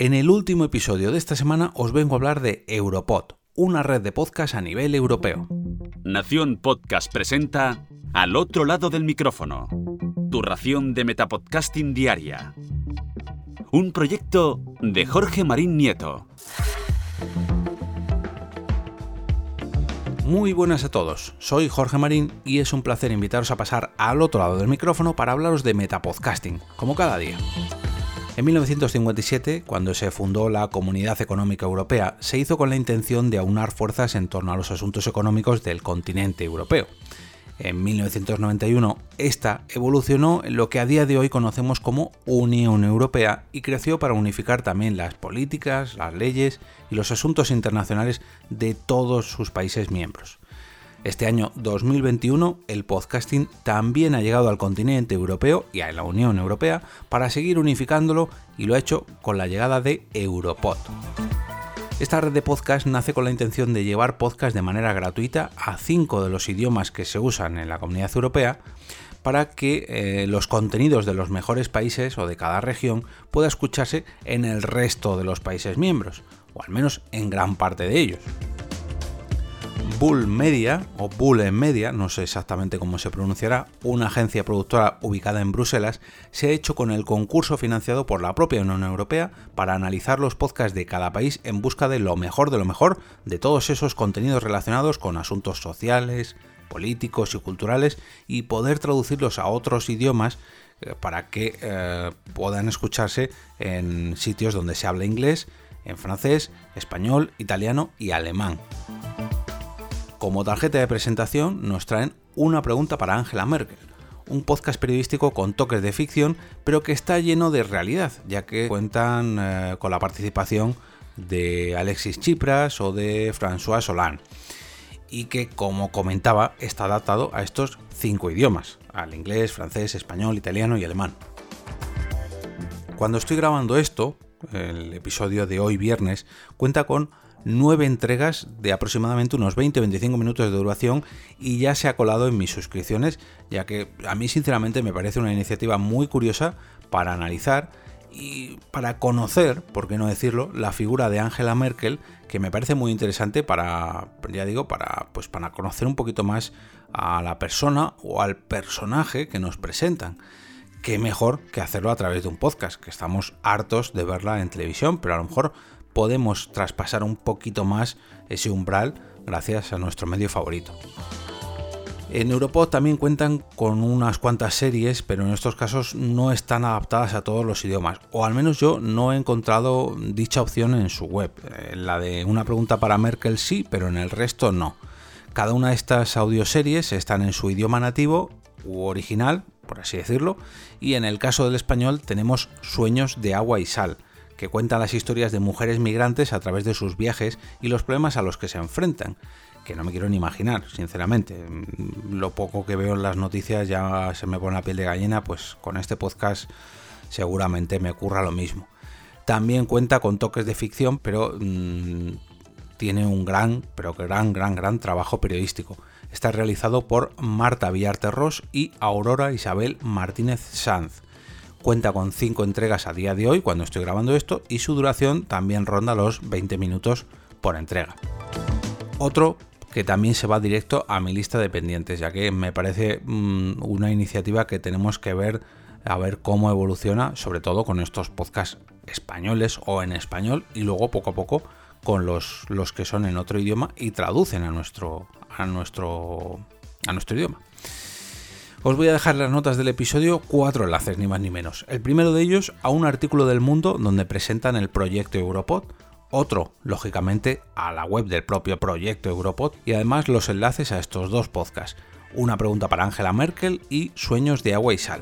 En el último episodio de esta semana os vengo a hablar de Europod, una red de podcast a nivel europeo. Nación Podcast presenta Al otro lado del micrófono, tu ración de metapodcasting diaria. Un proyecto de Jorge Marín Nieto. Muy buenas a todos, soy Jorge Marín y es un placer invitaros a pasar al otro lado del micrófono para hablaros de metapodcasting, como cada día. En 1957, cuando se fundó la Comunidad Económica Europea, se hizo con la intención de aunar fuerzas en torno a los asuntos económicos del continente europeo. En 1991, esta evolucionó en lo que a día de hoy conocemos como Unión Europea y creció para unificar también las políticas, las leyes y los asuntos internacionales de todos sus países miembros. Este año 2021 el podcasting también ha llegado al continente europeo y a la Unión Europea para seguir unificándolo y lo ha hecho con la llegada de Europod. Esta red de podcast nace con la intención de llevar podcast de manera gratuita a cinco de los idiomas que se usan en la comunidad europea para que eh, los contenidos de los mejores países o de cada región pueda escucharse en el resto de los países miembros, o al menos en gran parte de ellos. Bull Media, o Bull Media, no sé exactamente cómo se pronunciará, una agencia productora ubicada en Bruselas, se ha hecho con el concurso financiado por la propia Unión Europea para analizar los podcasts de cada país en busca de lo mejor de lo mejor de todos esos contenidos relacionados con asuntos sociales, políticos y culturales y poder traducirlos a otros idiomas eh, para que eh, puedan escucharse en sitios donde se habla inglés, en francés, español, italiano y alemán. Como tarjeta de presentación nos traen una pregunta para Angela Merkel, un podcast periodístico con toques de ficción, pero que está lleno de realidad, ya que cuentan eh, con la participación de Alexis Tsipras o de François Hollande, y que, como comentaba, está adaptado a estos cinco idiomas, al inglés, francés, español, italiano y alemán. Cuando estoy grabando esto, el episodio de hoy viernes cuenta con nueve entregas de aproximadamente unos 20-25 minutos de duración y ya se ha colado en mis suscripciones, ya que a mí sinceramente me parece una iniciativa muy curiosa para analizar y para conocer, por qué no decirlo, la figura de Angela Merkel, que me parece muy interesante para, ya digo, para, pues para conocer un poquito más a la persona o al personaje que nos presentan. Qué mejor que hacerlo a través de un podcast, que estamos hartos de verla en televisión, pero a lo mejor podemos traspasar un poquito más ese umbral gracias a nuestro medio favorito. En Europod también cuentan con unas cuantas series, pero en estos casos no están adaptadas a todos los idiomas, o al menos yo no he encontrado dicha opción en su web. Eh, la de una pregunta para Merkel sí, pero en el resto no. Cada una de estas audioseries están en su idioma nativo u original, por así decirlo, y en el caso del español tenemos Sueños de agua y sal, que cuenta las historias de mujeres migrantes a través de sus viajes y los problemas a los que se enfrentan, que no me quiero ni imaginar, sinceramente. Lo poco que veo en las noticias ya se me pone la piel de gallina, pues con este podcast seguramente me ocurra lo mismo. También cuenta con toques de ficción, pero mmm, tiene un gran, pero gran, gran, gran trabajo periodístico. Está realizado por Marta Villarterros y Aurora Isabel Martínez Sanz. Cuenta con 5 entregas a día de hoy cuando estoy grabando esto y su duración también ronda los 20 minutos por entrega. Otro que también se va directo a mi lista de pendientes, ya que me parece mmm, una iniciativa que tenemos que ver a ver cómo evoluciona, sobre todo con estos podcasts españoles o en español y luego poco a poco con los, que son en otro idioma y traducen a nuestro, a nuestro, a nuestro idioma. Os voy a dejar las notas del episodio cuatro enlaces, ni más ni menos. El primero de ellos a un artículo del Mundo donde presentan el proyecto Europod, otro, lógicamente, a la web del propio proyecto Europod y además los enlaces a estos dos podcasts. Una pregunta para Angela Merkel y Sueños de agua y sal.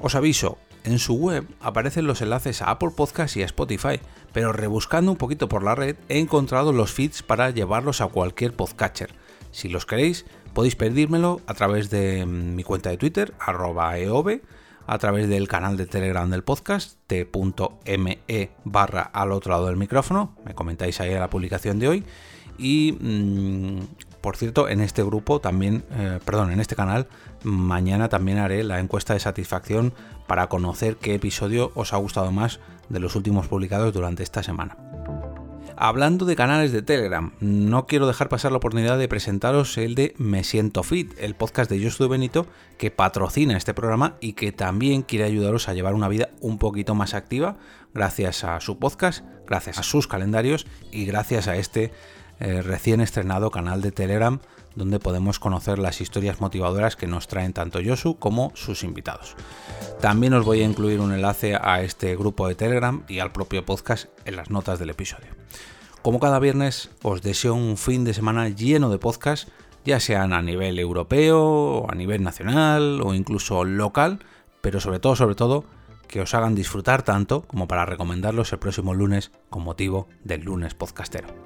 Os aviso, en su web aparecen los enlaces a Apple Podcasts y a Spotify, pero rebuscando un poquito por la red he encontrado los feeds para llevarlos a cualquier podcatcher. Si los queréis, podéis pedírmelo a través de mi cuenta de Twitter, arroba eove, a través del canal de Telegram del podcast, t.me barra al otro lado del micrófono, me comentáis ahí la publicación de hoy, Y, mm, por cierto, en este grupo también, eh, perdón, en este canal, mañana también haré la encuesta de satisfacción para conocer qué episodio os ha gustado más de los últimos publicados durante esta semana. Hablando de canales de Telegram, no quiero dejar pasar la oportunidad de presentaros el de Me Siento Fit, el podcast de Josué Benito que patrocina este programa y que también quiere ayudaros a llevar una vida un poquito más activa gracias a su podcast, gracias a sus calendarios y gracias a este eh, recién estrenado canal de Telegram donde podemos conocer las historias motivadoras que nos traen tanto Josu como sus invitados. También os voy a incluir un enlace a este grupo de Telegram y al propio podcast en las notas del episodio. Como cada viernes, os deseo un fin de semana lleno de podcasts, ya sean a nivel europeo, a nivel nacional o incluso local, pero sobre todo, sobre todo, que os hagan disfrutar tanto como para recomendarlos el próximo lunes con motivo del lunes podcastero.